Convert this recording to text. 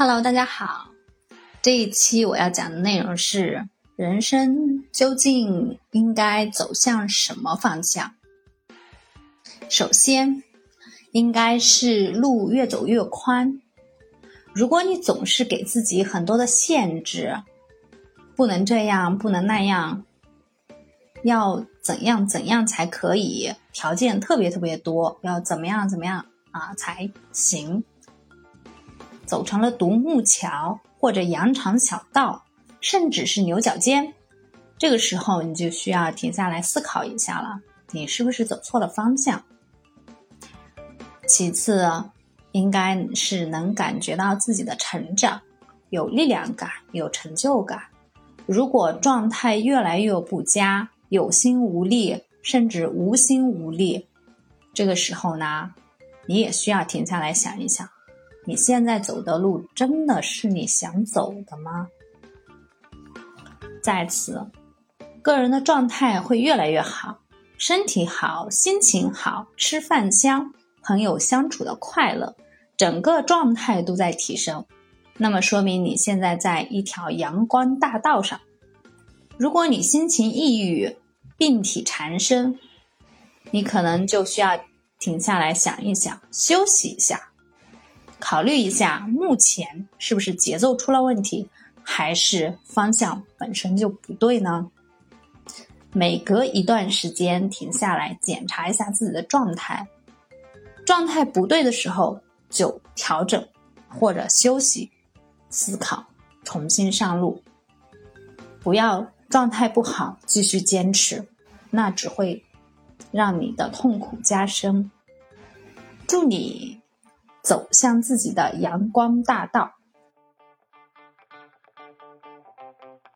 Hello，大家好。这一期我要讲的内容是：人生究竟应该走向什么方向？首先，应该是路越走越宽。如果你总是给自己很多的限制，不能这样，不能那样，要怎样怎样才可以？条件特别特别多，要怎么样怎么样啊才行？走成了独木桥，或者羊肠小道，甚至是牛角尖，这个时候你就需要停下来思考一下了，你是不是走错了方向？其次，应该是能感觉到自己的成长，有力量感，有成就感。如果状态越来越不佳，有心无力，甚至无心无力，这个时候呢，你也需要停下来想一想。你现在走的路真的是你想走的吗？在此，个人的状态会越来越好，身体好，心情好，吃饭香，朋友相处的快乐，整个状态都在提升。那么说明你现在在一条阳光大道上。如果你心情抑郁，病体缠身，你可能就需要停下来想一想，休息一下。考虑一下，目前是不是节奏出了问题，还是方向本身就不对呢？每隔一段时间停下来检查一下自己的状态，状态不对的时候就调整或者休息、思考，重新上路。不要状态不好继续坚持，那只会让你的痛苦加深。祝你！走向自己的阳光大道。